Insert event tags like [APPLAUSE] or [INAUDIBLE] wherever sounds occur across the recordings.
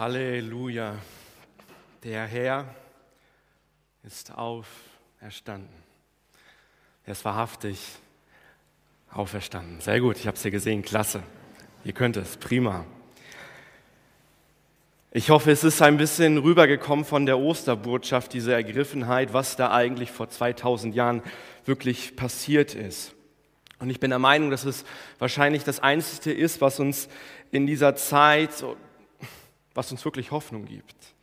Halleluja. Der Herr ist auferstanden. Er ist wahrhaftig auferstanden. Sehr gut, ich habe es hier gesehen, klasse. Ihr könnt es, prima. Ich hoffe, es ist ein bisschen rübergekommen von der Osterbotschaft, diese Ergriffenheit, was da eigentlich vor 2000 Jahren wirklich passiert ist. Und ich bin der Meinung, dass es wahrscheinlich das Einzige ist, was uns in dieser Zeit was uns wirklich Hoffnung gibt.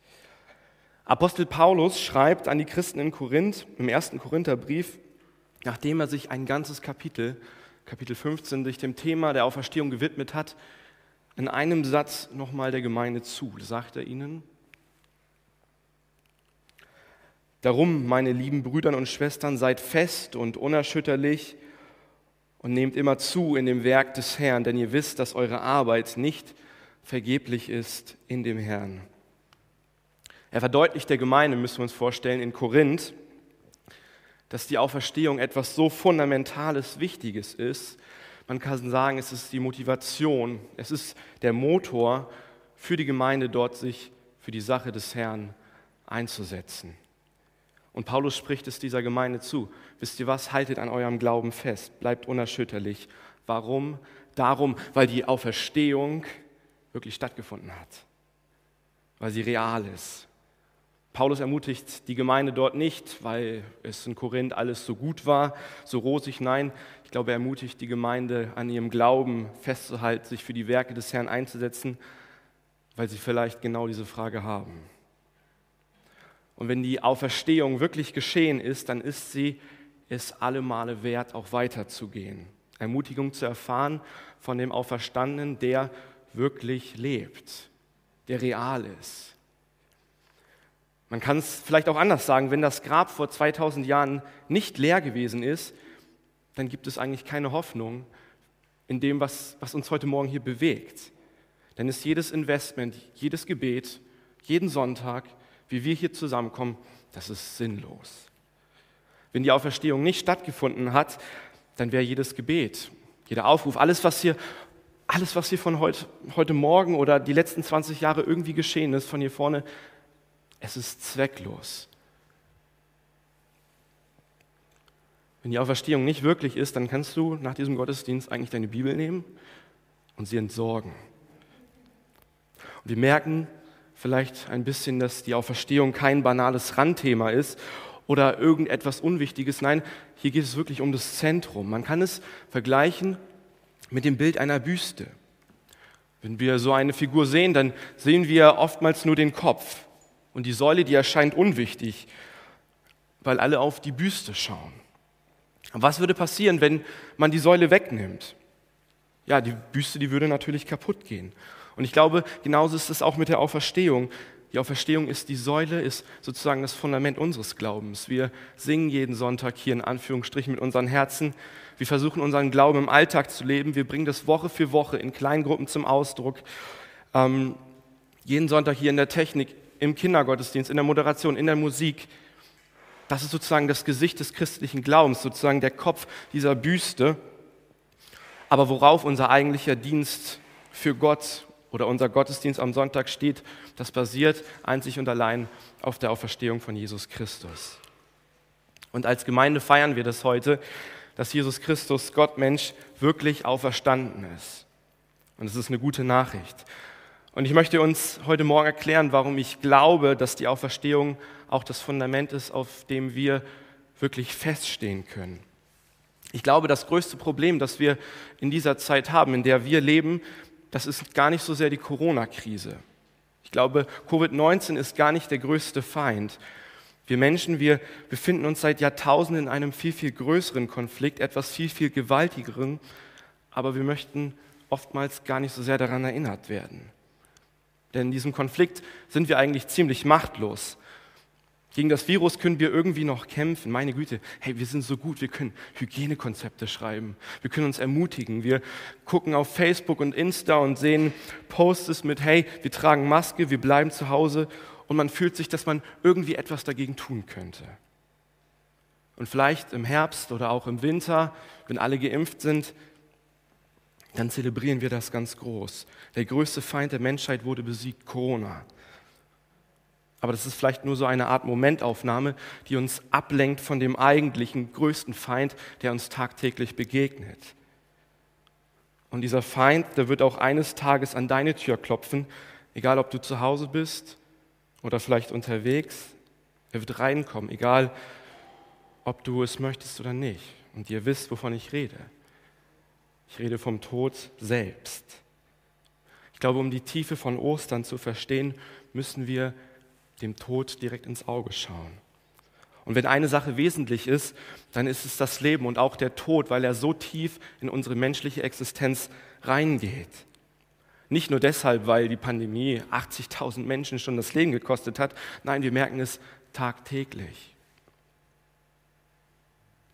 Apostel Paulus schreibt an die Christen in Korinth im ersten Korintherbrief, nachdem er sich ein ganzes Kapitel, Kapitel 15, sich dem Thema der Auferstehung gewidmet hat, in einem Satz nochmal der Gemeinde zu. sagt er ihnen, Darum, meine lieben Brüder und Schwestern, seid fest und unerschütterlich und nehmt immer zu in dem Werk des Herrn, denn ihr wisst, dass eure Arbeit nicht vergeblich ist in dem Herrn. Er verdeutlicht der Gemeinde, müssen wir uns vorstellen, in Korinth, dass die Auferstehung etwas so Fundamentales, Wichtiges ist. Man kann sagen, es ist die Motivation, es ist der Motor für die Gemeinde dort, sich für die Sache des Herrn einzusetzen. Und Paulus spricht es dieser Gemeinde zu. Wisst ihr was? Haltet an eurem Glauben fest, bleibt unerschütterlich. Warum? Darum, weil die Auferstehung wirklich stattgefunden hat, weil sie real ist. Paulus ermutigt die Gemeinde dort nicht, weil es in Korinth alles so gut war, so rosig. Nein, ich glaube, er ermutigt die Gemeinde, an ihrem Glauben festzuhalten, sich für die Werke des Herrn einzusetzen, weil sie vielleicht genau diese Frage haben. Und wenn die Auferstehung wirklich geschehen ist, dann ist sie es alle Male wert, auch weiterzugehen. Ermutigung zu erfahren von dem Auferstandenen, der wirklich lebt, der real ist. Man kann es vielleicht auch anders sagen, wenn das Grab vor 2000 Jahren nicht leer gewesen ist, dann gibt es eigentlich keine Hoffnung in dem, was, was uns heute Morgen hier bewegt. Dann ist jedes Investment, jedes Gebet, jeden Sonntag, wie wir hier zusammenkommen, das ist sinnlos. Wenn die Auferstehung nicht stattgefunden hat, dann wäre jedes Gebet, jeder Aufruf, alles, was hier alles, was hier von heute, heute Morgen oder die letzten 20 Jahre irgendwie geschehen ist, von hier vorne, es ist zwecklos. Wenn die Auferstehung nicht wirklich ist, dann kannst du nach diesem Gottesdienst eigentlich deine Bibel nehmen und sie entsorgen. Und wir merken vielleicht ein bisschen, dass die Auferstehung kein banales Randthema ist oder irgendetwas Unwichtiges. Nein, hier geht es wirklich um das Zentrum. Man kann es vergleichen mit dem Bild einer Büste. Wenn wir so eine Figur sehen, dann sehen wir oftmals nur den Kopf. Und die Säule, die erscheint unwichtig, weil alle auf die Büste schauen. was würde passieren, wenn man die Säule wegnimmt? Ja, die Büste, die würde natürlich kaputt gehen. Und ich glaube, genauso ist es auch mit der Auferstehung. Die Auferstehung ist die Säule, ist sozusagen das Fundament unseres Glaubens. Wir singen jeden Sonntag hier in Anführungsstrichen mit unseren Herzen. Wir versuchen unseren Glauben im Alltag zu leben. Wir bringen das Woche für Woche in Kleingruppen zum Ausdruck. Ähm, jeden Sonntag hier in der Technik, im Kindergottesdienst, in der Moderation, in der Musik. Das ist sozusagen das Gesicht des christlichen Glaubens, sozusagen der Kopf dieser Büste. Aber worauf unser eigentlicher Dienst für Gott oder unser Gottesdienst am Sonntag steht, das basiert einzig und allein auf der Auferstehung von Jesus Christus. Und als Gemeinde feiern wir das heute, dass Jesus Christus, Gott Mensch, wirklich auferstanden ist. Und es ist eine gute Nachricht. Und ich möchte uns heute Morgen erklären, warum ich glaube, dass die Auferstehung auch das Fundament ist, auf dem wir wirklich feststehen können. Ich glaube, das größte Problem, das wir in dieser Zeit haben, in der wir leben, das ist gar nicht so sehr die Corona-Krise. Ich glaube, Covid-19 ist gar nicht der größte Feind. Wir Menschen, wir befinden uns seit Jahrtausenden in einem viel, viel größeren Konflikt, etwas viel, viel gewaltigeren, aber wir möchten oftmals gar nicht so sehr daran erinnert werden. Denn in diesem Konflikt sind wir eigentlich ziemlich machtlos. Gegen das Virus können wir irgendwie noch kämpfen. Meine Güte, hey, wir sind so gut, wir können Hygienekonzepte schreiben, wir können uns ermutigen. Wir gucken auf Facebook und Insta und sehen Posts mit, hey, wir tragen Maske, wir bleiben zu Hause und man fühlt sich, dass man irgendwie etwas dagegen tun könnte. Und vielleicht im Herbst oder auch im Winter, wenn alle geimpft sind, dann zelebrieren wir das ganz groß. Der größte Feind der Menschheit wurde besiegt, Corona. Aber das ist vielleicht nur so eine Art Momentaufnahme, die uns ablenkt von dem eigentlichen größten Feind, der uns tagtäglich begegnet. Und dieser Feind, der wird auch eines Tages an deine Tür klopfen, egal ob du zu Hause bist oder vielleicht unterwegs. Er wird reinkommen, egal ob du es möchtest oder nicht. Und ihr wisst, wovon ich rede. Ich rede vom Tod selbst. Ich glaube, um die Tiefe von Ostern zu verstehen, müssen wir dem Tod direkt ins Auge schauen. Und wenn eine Sache wesentlich ist, dann ist es das Leben und auch der Tod, weil er so tief in unsere menschliche Existenz reingeht. Nicht nur deshalb, weil die Pandemie 80.000 Menschen schon das Leben gekostet hat, nein, wir merken es tagtäglich.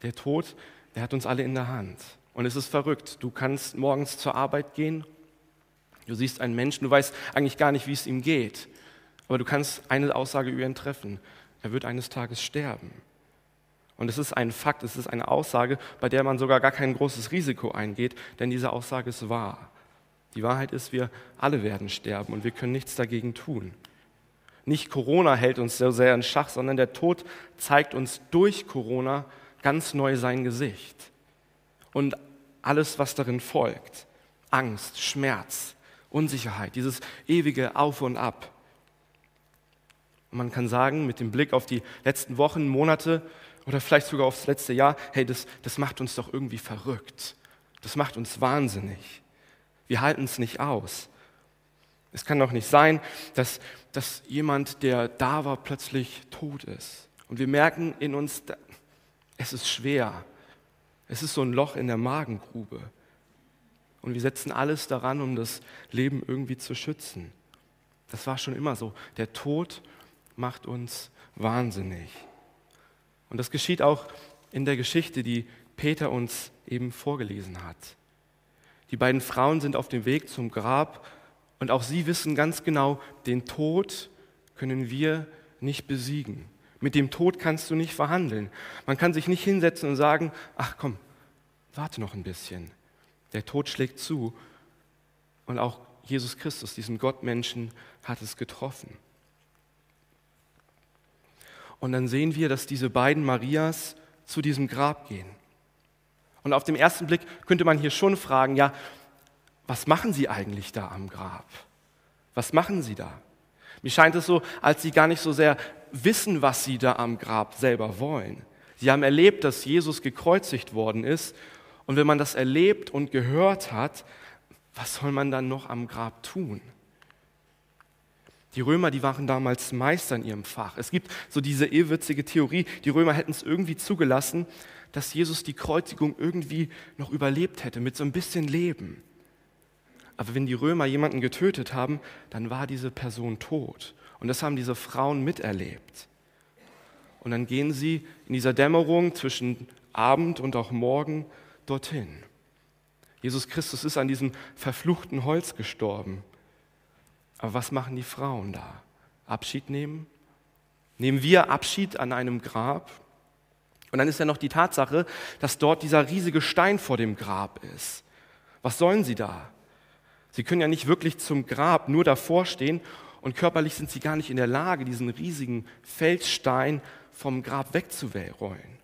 Der Tod, der hat uns alle in der Hand. Und es ist verrückt. Du kannst morgens zur Arbeit gehen, du siehst einen Menschen, du weißt eigentlich gar nicht, wie es ihm geht. Aber du kannst eine Aussage über ihn treffen. Er wird eines Tages sterben. Und es ist ein Fakt, es ist eine Aussage, bei der man sogar gar kein großes Risiko eingeht, denn diese Aussage ist wahr. Die Wahrheit ist, wir alle werden sterben und wir können nichts dagegen tun. Nicht Corona hält uns so sehr in Schach, sondern der Tod zeigt uns durch Corona ganz neu sein Gesicht. Und alles, was darin folgt, Angst, Schmerz, Unsicherheit, dieses ewige Auf und Ab. Man kann sagen, mit dem Blick auf die letzten Wochen, Monate oder vielleicht sogar aufs letzte Jahr, hey, das, das macht uns doch irgendwie verrückt. Das macht uns wahnsinnig. Wir halten es nicht aus. Es kann doch nicht sein, dass, dass jemand, der da war, plötzlich tot ist. Und wir merken in uns, es ist schwer. Es ist so ein Loch in der Magengrube. Und wir setzen alles daran, um das Leben irgendwie zu schützen. Das war schon immer so. Der Tod macht uns wahnsinnig. Und das geschieht auch in der Geschichte, die Peter uns eben vorgelesen hat. Die beiden Frauen sind auf dem Weg zum Grab und auch sie wissen ganz genau, den Tod können wir nicht besiegen. Mit dem Tod kannst du nicht verhandeln. Man kann sich nicht hinsetzen und sagen, ach komm, warte noch ein bisschen. Der Tod schlägt zu und auch Jesus Christus, diesen Gottmenschen, hat es getroffen. Und dann sehen wir, dass diese beiden Marias zu diesem Grab gehen. Und auf den ersten Blick könnte man hier schon fragen, ja, was machen sie eigentlich da am Grab? Was machen sie da? Mir scheint es so, als sie gar nicht so sehr wissen, was sie da am Grab selber wollen. Sie haben erlebt, dass Jesus gekreuzigt worden ist. Und wenn man das erlebt und gehört hat, was soll man dann noch am Grab tun? Die Römer, die waren damals Meister in ihrem Fach. Es gibt so diese irrwitzige Theorie, die Römer hätten es irgendwie zugelassen, dass Jesus die Kreuzigung irgendwie noch überlebt hätte, mit so ein bisschen Leben. Aber wenn die Römer jemanden getötet haben, dann war diese Person tot. Und das haben diese Frauen miterlebt. Und dann gehen sie in dieser Dämmerung zwischen Abend und auch Morgen dorthin. Jesus Christus ist an diesem verfluchten Holz gestorben. Aber was machen die Frauen da? Abschied nehmen? Nehmen wir Abschied an einem Grab? Und dann ist ja noch die Tatsache, dass dort dieser riesige Stein vor dem Grab ist. Was sollen sie da? Sie können ja nicht wirklich zum Grab nur davor stehen und körperlich sind sie gar nicht in der Lage, diesen riesigen Felsstein vom Grab wegzuräumen.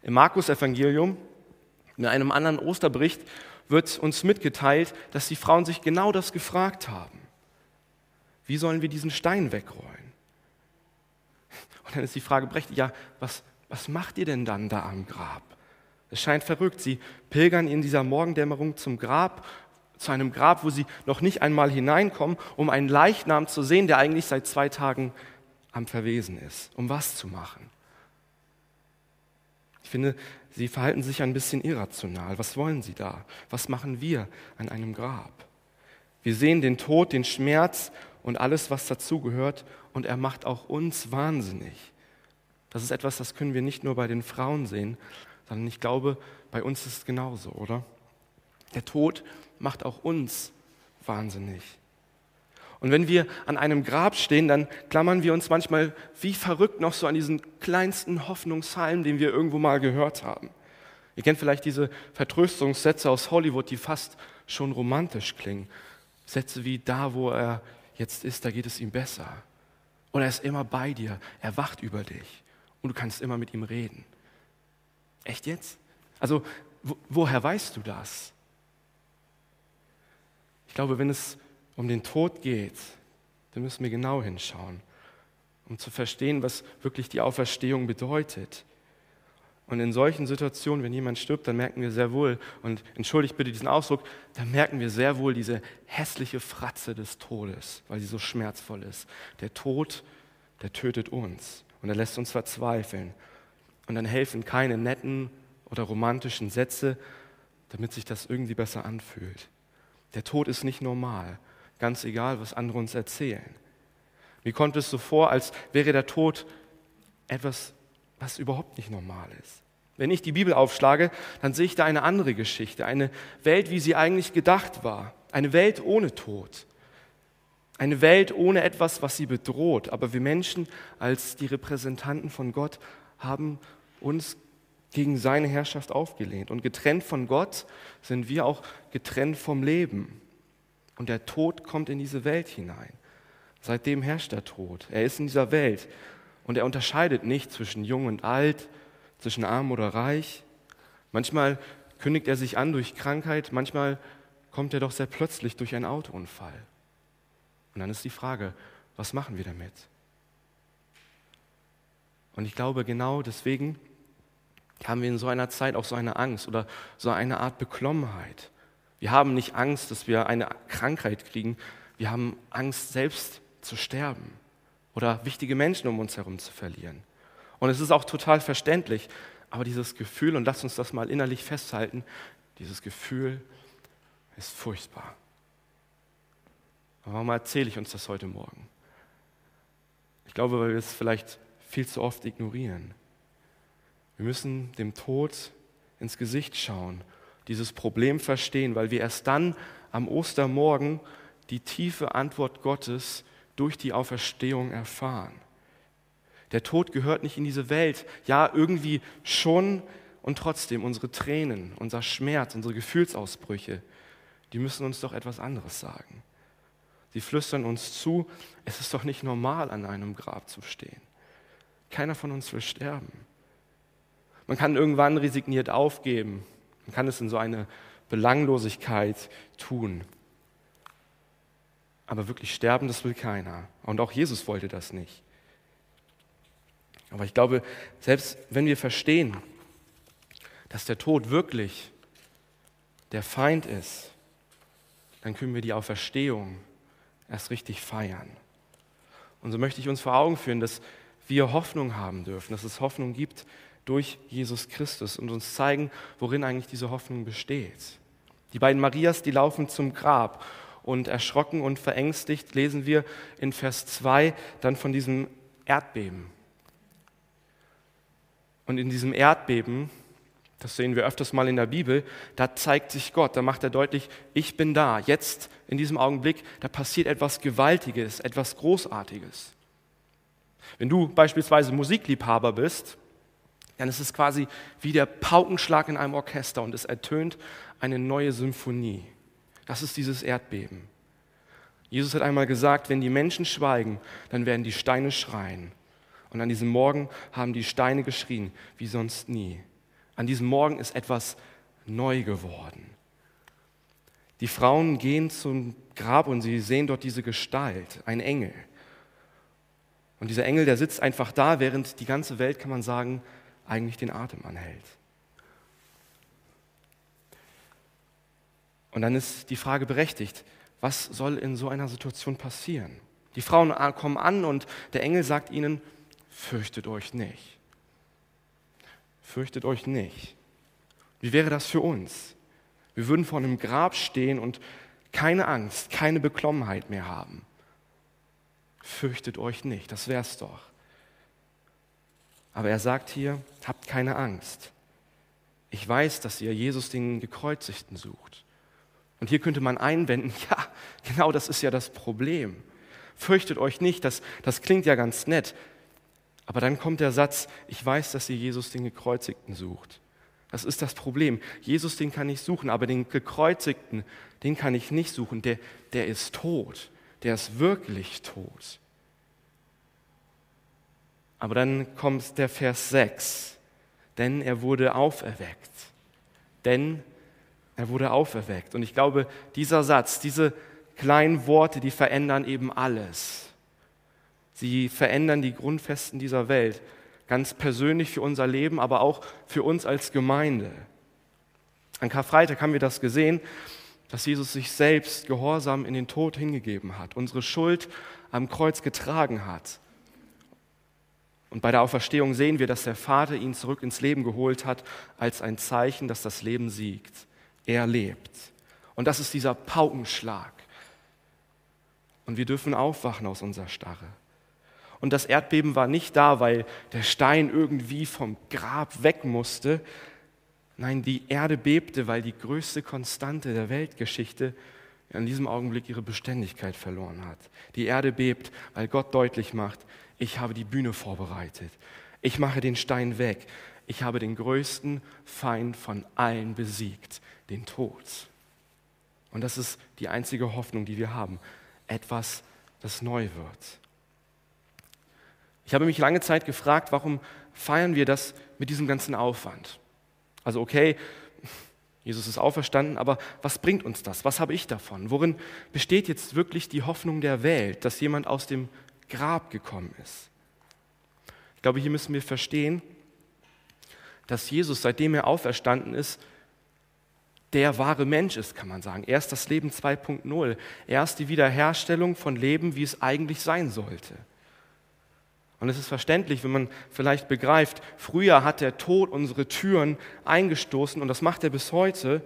Im Markus-Evangelium, in einem anderen Osterbericht, wird uns mitgeteilt, dass die Frauen sich genau das gefragt haben. Wie sollen wir diesen Stein wegrollen? Und dann ist die Frage berechtigt, ja, was, was macht ihr denn dann da am Grab? Es scheint verrückt. Sie pilgern in dieser Morgendämmerung zum Grab, zu einem Grab, wo sie noch nicht einmal hineinkommen, um einen Leichnam zu sehen, der eigentlich seit zwei Tagen am Verwesen ist. Um was zu machen? Ich finde, sie verhalten sich ein bisschen irrational. Was wollen sie da? Was machen wir an einem Grab? Wir sehen den Tod, den Schmerz und alles, was dazugehört. Und er macht auch uns wahnsinnig. Das ist etwas, das können wir nicht nur bei den Frauen sehen, sondern ich glaube, bei uns ist es genauso, oder? Der Tod macht auch uns wahnsinnig. Und wenn wir an einem Grab stehen, dann klammern wir uns manchmal wie verrückt noch so an diesen kleinsten Hoffnungshalm, den wir irgendwo mal gehört haben. Ihr kennt vielleicht diese Vertröstungssätze aus Hollywood, die fast schon romantisch klingen. Sätze wie da, wo er jetzt ist, da geht es ihm besser. Und er ist immer bei dir, er wacht über dich und du kannst immer mit ihm reden. Echt jetzt? Also, wo, woher weißt du das? Ich glaube, wenn es um den Tod geht, dann müssen wir genau hinschauen, um zu verstehen, was wirklich die Auferstehung bedeutet. Und in solchen Situationen, wenn jemand stirbt, dann merken wir sehr wohl, und entschuldigt bitte diesen Ausdruck, dann merken wir sehr wohl diese hässliche Fratze des Todes, weil sie so schmerzvoll ist. Der Tod, der tötet uns und er lässt uns verzweifeln. Und dann helfen keine netten oder romantischen Sätze, damit sich das irgendwie besser anfühlt. Der Tod ist nicht normal, ganz egal, was andere uns erzählen. Mir kommt es so vor, als wäre der Tod etwas was überhaupt nicht normal ist. Wenn ich die Bibel aufschlage, dann sehe ich da eine andere Geschichte, eine Welt, wie sie eigentlich gedacht war, eine Welt ohne Tod, eine Welt ohne etwas, was sie bedroht. Aber wir Menschen als die Repräsentanten von Gott haben uns gegen seine Herrschaft aufgelehnt. Und getrennt von Gott sind wir auch getrennt vom Leben. Und der Tod kommt in diese Welt hinein. Seitdem herrscht der Tod. Er ist in dieser Welt. Und er unterscheidet nicht zwischen jung und alt, zwischen arm oder reich. Manchmal kündigt er sich an durch Krankheit, manchmal kommt er doch sehr plötzlich durch einen Autounfall. Und dann ist die Frage, was machen wir damit? Und ich glaube, genau deswegen haben wir in so einer Zeit auch so eine Angst oder so eine Art Beklommenheit. Wir haben nicht Angst, dass wir eine Krankheit kriegen, wir haben Angst, selbst zu sterben oder wichtige Menschen um uns herum zu verlieren. Und es ist auch total verständlich, aber dieses Gefühl, und lasst uns das mal innerlich festhalten, dieses Gefühl ist furchtbar. warum erzähle ich uns das heute Morgen? Ich glaube, weil wir es vielleicht viel zu oft ignorieren. Wir müssen dem Tod ins Gesicht schauen, dieses Problem verstehen, weil wir erst dann am Ostermorgen die tiefe Antwort Gottes durch die Auferstehung erfahren. Der Tod gehört nicht in diese Welt. Ja, irgendwie schon und trotzdem unsere Tränen, unser Schmerz, unsere Gefühlsausbrüche, die müssen uns doch etwas anderes sagen. Sie flüstern uns zu, es ist doch nicht normal, an einem Grab zu stehen. Keiner von uns will sterben. Man kann irgendwann resigniert aufgeben. Man kann es in so eine Belanglosigkeit tun. Aber wirklich sterben, das will keiner. Und auch Jesus wollte das nicht. Aber ich glaube, selbst wenn wir verstehen, dass der Tod wirklich der Feind ist, dann können wir die Auferstehung erst richtig feiern. Und so möchte ich uns vor Augen führen, dass wir Hoffnung haben dürfen, dass es Hoffnung gibt durch Jesus Christus und uns zeigen, worin eigentlich diese Hoffnung besteht. Die beiden Marias, die laufen zum Grab und erschrocken und verängstigt lesen wir in Vers 2 dann von diesem Erdbeben. Und in diesem Erdbeben, das sehen wir öfters mal in der Bibel, da zeigt sich Gott, da macht er deutlich, ich bin da. Jetzt, in diesem Augenblick, da passiert etwas Gewaltiges, etwas Großartiges. Wenn du beispielsweise Musikliebhaber bist, dann ist es quasi wie der Paukenschlag in einem Orchester und es ertönt eine neue Symphonie. Das ist dieses Erdbeben. Jesus hat einmal gesagt, wenn die Menschen schweigen, dann werden die Steine schreien. Und an diesem Morgen haben die Steine geschrien, wie sonst nie. An diesem Morgen ist etwas neu geworden. Die Frauen gehen zum Grab und sie sehen dort diese Gestalt, ein Engel. Und dieser Engel, der sitzt einfach da, während die ganze Welt, kann man sagen, eigentlich den Atem anhält. Und dann ist die Frage berechtigt, was soll in so einer Situation passieren? Die Frauen kommen an und der Engel sagt ihnen, fürchtet euch nicht. Fürchtet euch nicht. Wie wäre das für uns? Wir würden vor einem Grab stehen und keine Angst, keine Beklommenheit mehr haben. Fürchtet euch nicht, das wär's doch. Aber er sagt hier, habt keine Angst. Ich weiß, dass ihr Jesus den Gekreuzigten sucht. Und hier könnte man einwenden, [LAUGHS] ja, genau das ist ja das Problem. Fürchtet euch nicht, das, das klingt ja ganz nett. Aber dann kommt der Satz, ich weiß, dass ihr Jesus den Gekreuzigten sucht. Das ist das Problem. Jesus, den kann ich suchen, aber den gekreuzigten, den kann ich nicht suchen. Der, der ist tot. Der ist wirklich tot. Aber dann kommt der Vers 6. Denn er wurde auferweckt. Denn er wurde auferweckt. Und ich glaube, dieser Satz, diese kleinen Worte, die verändern eben alles. Sie verändern die Grundfesten dieser Welt, ganz persönlich für unser Leben, aber auch für uns als Gemeinde. An Karfreitag haben wir das gesehen, dass Jesus sich selbst gehorsam in den Tod hingegeben hat, unsere Schuld am Kreuz getragen hat. Und bei der Auferstehung sehen wir, dass der Vater ihn zurück ins Leben geholt hat, als ein Zeichen, dass das Leben siegt. Er lebt. Und das ist dieser Paukenschlag. Und wir dürfen aufwachen aus unserer Starre. Und das Erdbeben war nicht da, weil der Stein irgendwie vom Grab weg musste. Nein, die Erde bebte, weil die größte Konstante der Weltgeschichte in diesem Augenblick ihre Beständigkeit verloren hat. Die Erde bebt, weil Gott deutlich macht, ich habe die Bühne vorbereitet. Ich mache den Stein weg. Ich habe den größten Feind von allen besiegt, den Tod. Und das ist die einzige Hoffnung, die wir haben. Etwas, das neu wird. Ich habe mich lange Zeit gefragt, warum feiern wir das mit diesem ganzen Aufwand? Also okay, Jesus ist auferstanden, aber was bringt uns das? Was habe ich davon? Worin besteht jetzt wirklich die Hoffnung der Welt, dass jemand aus dem Grab gekommen ist? Ich glaube, hier müssen wir verstehen, dass Jesus, seitdem er auferstanden ist, der wahre Mensch ist, kann man sagen. Er ist das Leben 2.0. Er ist die Wiederherstellung von Leben, wie es eigentlich sein sollte. Und es ist verständlich, wenn man vielleicht begreift, früher hat der Tod unsere Türen eingestoßen und das macht er bis heute.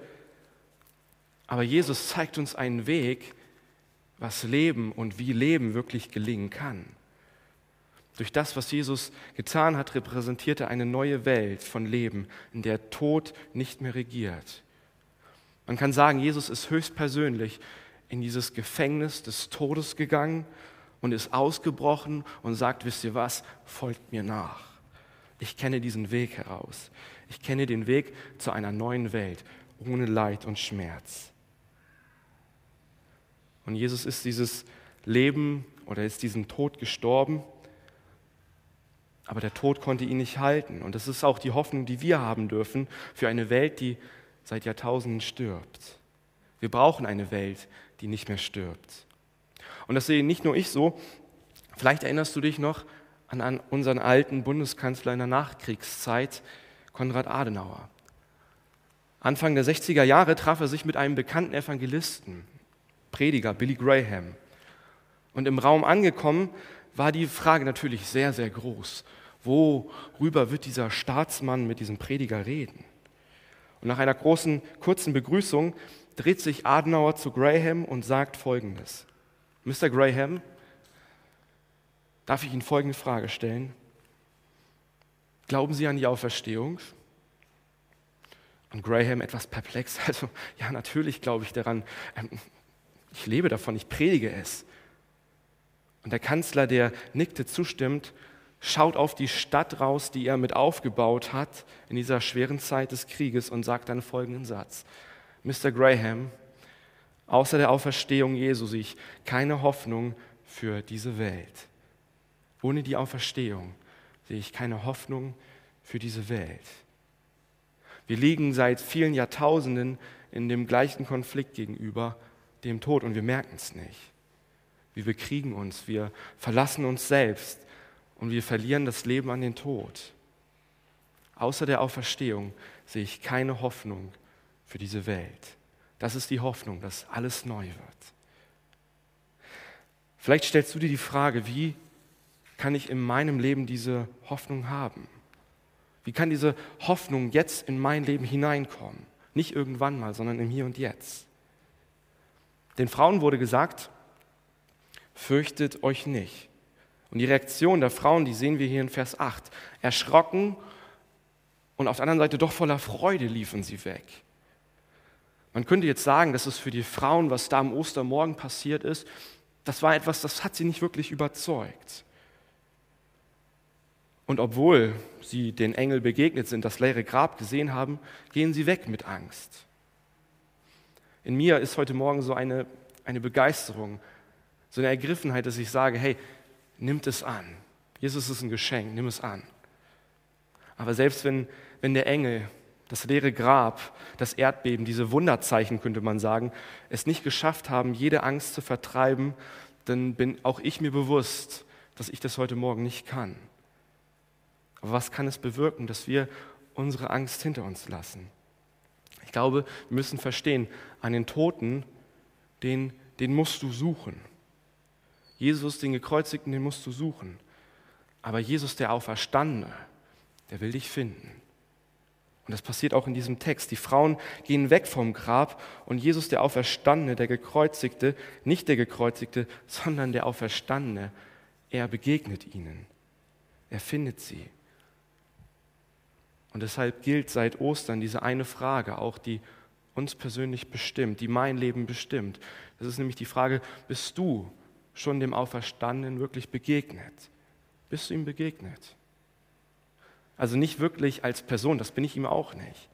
Aber Jesus zeigt uns einen Weg, was Leben und wie Leben wirklich gelingen kann. Durch das, was Jesus getan hat, repräsentiert er eine neue Welt von Leben, in der Tod nicht mehr regiert. Man kann sagen, Jesus ist höchstpersönlich in dieses Gefängnis des Todes gegangen und ist ausgebrochen und sagt, wisst ihr was, folgt mir nach. Ich kenne diesen Weg heraus. Ich kenne den Weg zu einer neuen Welt, ohne Leid und Schmerz. Und Jesus ist dieses Leben oder ist diesen Tod gestorben, aber der Tod konnte ihn nicht halten. Und das ist auch die Hoffnung, die wir haben dürfen für eine Welt, die seit Jahrtausenden stirbt. Wir brauchen eine Welt, die nicht mehr stirbt. Und das sehe nicht nur ich so. Vielleicht erinnerst du dich noch an, unseren alten Bundeskanzler in der Nachkriegszeit, Konrad Adenauer. Anfang der 60er Jahre traf er sich mit einem bekannten Evangelisten, Prediger Billy Graham. Und im Raum angekommen war die Frage natürlich sehr, sehr groß. Worüber wird dieser Staatsmann mit diesem Prediger reden? Und nach einer großen, kurzen Begrüßung dreht sich Adenauer zu Graham und sagt Folgendes. Mr. Graham, darf ich Ihnen folgende Frage stellen? Glauben Sie an die Auferstehung? Und Graham etwas perplex, [LAUGHS] also ja, natürlich glaube ich daran. Ähm, ich lebe davon, ich predige es. Und der Kanzler, der nickte zustimmt, schaut auf die Stadt raus, die er mit aufgebaut hat in dieser schweren Zeit des Krieges und sagt dann folgenden Satz. Mr. Graham, Außer der Auferstehung Jesu sehe ich keine Hoffnung für diese Welt. Ohne die Auferstehung sehe ich keine Hoffnung für diese Welt. Wir liegen seit vielen Jahrtausenden in dem gleichen Konflikt gegenüber dem Tod und wir merken es nicht. Wir bekriegen uns, wir verlassen uns selbst und wir verlieren das Leben an den Tod. Außer der Auferstehung sehe ich keine Hoffnung für diese Welt. Das ist die Hoffnung, dass alles neu wird. Vielleicht stellst du dir die Frage, wie kann ich in meinem Leben diese Hoffnung haben? Wie kann diese Hoffnung jetzt in mein Leben hineinkommen? Nicht irgendwann mal, sondern im Hier und Jetzt. Den Frauen wurde gesagt, fürchtet euch nicht. Und die Reaktion der Frauen, die sehen wir hier in Vers 8. Erschrocken und auf der anderen Seite doch voller Freude liefen sie weg. Man könnte jetzt sagen, dass es für die Frauen, was da am Ostermorgen passiert ist, das war etwas, das hat sie nicht wirklich überzeugt. Und obwohl sie den Engel begegnet sind, das leere Grab gesehen haben, gehen sie weg mit Angst. In mir ist heute Morgen so eine, eine Begeisterung, so eine Ergriffenheit, dass ich sage, hey, nimmt es an. Jesus ist ein Geschenk, nimm es an. Aber selbst wenn, wenn der Engel, das leere Grab, das Erdbeben, diese Wunderzeichen, könnte man sagen, es nicht geschafft haben, jede Angst zu vertreiben, dann bin auch ich mir bewusst, dass ich das heute Morgen nicht kann. Aber was kann es bewirken, dass wir unsere Angst hinter uns lassen? Ich glaube, wir müssen verstehen, an den Toten, den, den musst du suchen. Jesus, den Gekreuzigten, den musst du suchen. Aber Jesus, der Auferstandene, der will dich finden. Und das passiert auch in diesem Text. Die Frauen gehen weg vom Grab und Jesus, der Auferstandene, der Gekreuzigte, nicht der Gekreuzigte, sondern der Auferstandene, er begegnet ihnen. Er findet sie. Und deshalb gilt seit Ostern diese eine Frage, auch die uns persönlich bestimmt, die mein Leben bestimmt. Das ist nämlich die Frage, bist du schon dem Auferstandenen wirklich begegnet? Bist du ihm begegnet? Also nicht wirklich als Person, das bin ich ihm auch nicht.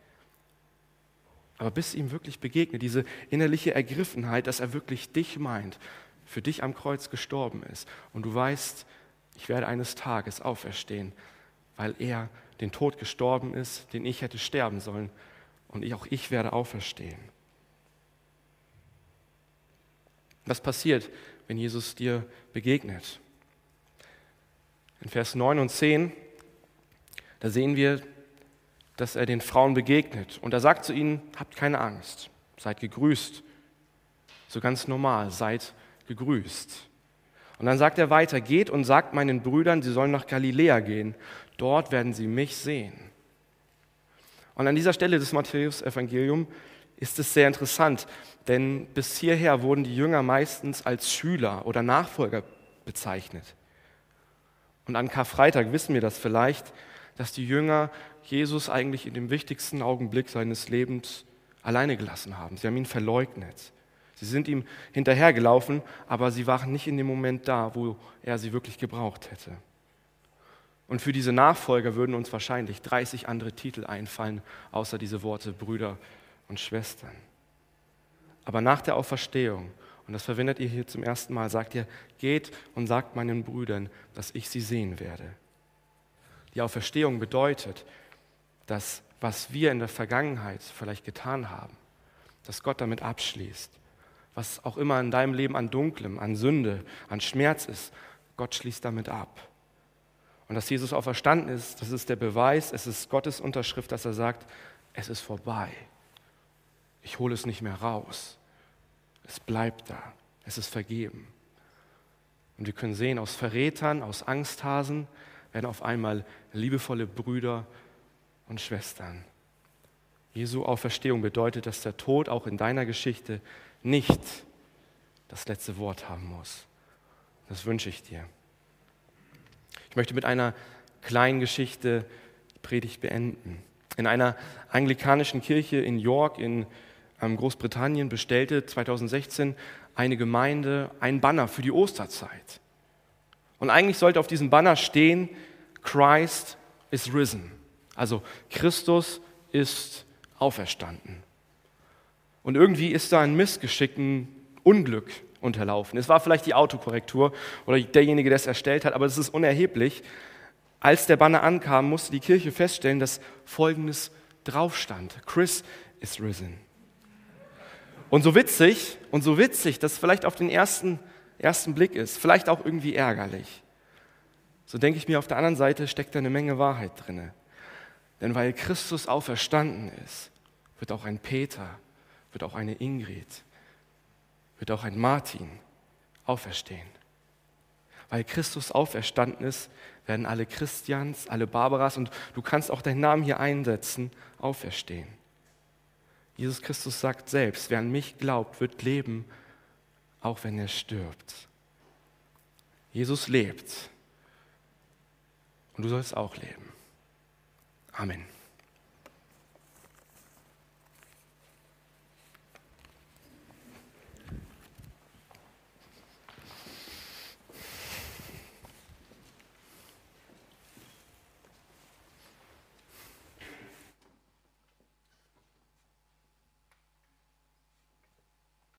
Aber bist du ihm wirklich begegnet, diese innerliche Ergriffenheit, dass er wirklich dich meint, für dich am Kreuz gestorben ist und du weißt, ich werde eines Tages auferstehen, weil er den Tod gestorben ist, den ich hätte sterben sollen und ich, auch ich werde auferstehen. Was passiert, wenn Jesus dir begegnet? In Vers 9 und 10 da sehen wir, dass er den Frauen begegnet. Und er sagt zu ihnen, habt keine Angst, seid gegrüßt. So ganz normal, seid gegrüßt. Und dann sagt er weiter, geht und sagt meinen Brüdern, sie sollen nach Galiläa gehen. Dort werden sie mich sehen. Und an dieser Stelle des Matthäus-Evangelium ist es sehr interessant, denn bis hierher wurden die Jünger meistens als Schüler oder Nachfolger bezeichnet. Und an Karfreitag wissen wir das vielleicht, dass die Jünger Jesus eigentlich in dem wichtigsten Augenblick seines Lebens alleine gelassen haben. Sie haben ihn verleugnet. Sie sind ihm hinterhergelaufen, aber sie waren nicht in dem Moment da, wo er sie wirklich gebraucht hätte. Und für diese Nachfolger würden uns wahrscheinlich 30 andere Titel einfallen, außer diese Worte Brüder und Schwestern. Aber nach der Auferstehung, und das verwendet ihr hier zum ersten Mal, sagt ihr, geht und sagt meinen Brüdern, dass ich sie sehen werde. Die Auferstehung bedeutet, dass was wir in der Vergangenheit vielleicht getan haben, dass Gott damit abschließt. Was auch immer in deinem Leben an Dunklem, an Sünde, an Schmerz ist, Gott schließt damit ab. Und dass Jesus auferstanden ist, das ist der Beweis, es ist Gottes Unterschrift, dass er sagt, es ist vorbei. Ich hole es nicht mehr raus. Es bleibt da. Es ist vergeben. Und wir können sehen, aus Verrätern, aus Angsthasen, werden auf einmal liebevolle Brüder und Schwestern. Jesu Auferstehung bedeutet, dass der Tod auch in deiner Geschichte nicht das letzte Wort haben muss. Das wünsche ich dir. Ich möchte mit einer kleinen Geschichte die Predigt beenden. In einer anglikanischen Kirche in York in Großbritannien bestellte 2016 eine Gemeinde ein Banner für die Osterzeit. Und eigentlich sollte auf diesem Banner stehen, Christ is risen. Also Christus ist auferstanden. Und irgendwie ist da ein Missgeschick, ein Unglück unterlaufen. Es war vielleicht die Autokorrektur oder derjenige, der es erstellt hat, aber es ist unerheblich. Als der Banner ankam, musste die Kirche feststellen, dass Folgendes drauf stand. Chris is risen. Und so witzig, und so witzig, dass vielleicht auf den ersten, ersten Blick ist, vielleicht auch irgendwie ärgerlich so denke ich mir, auf der anderen Seite steckt da eine Menge Wahrheit drin. Denn weil Christus auferstanden ist, wird auch ein Peter, wird auch eine Ingrid, wird auch ein Martin auferstehen. Weil Christus auferstanden ist, werden alle Christians, alle Barbaras und du kannst auch deinen Namen hier einsetzen, auferstehen. Jesus Christus sagt selbst, wer an mich glaubt, wird leben, auch wenn er stirbt. Jesus lebt und du sollst auch leben. Amen.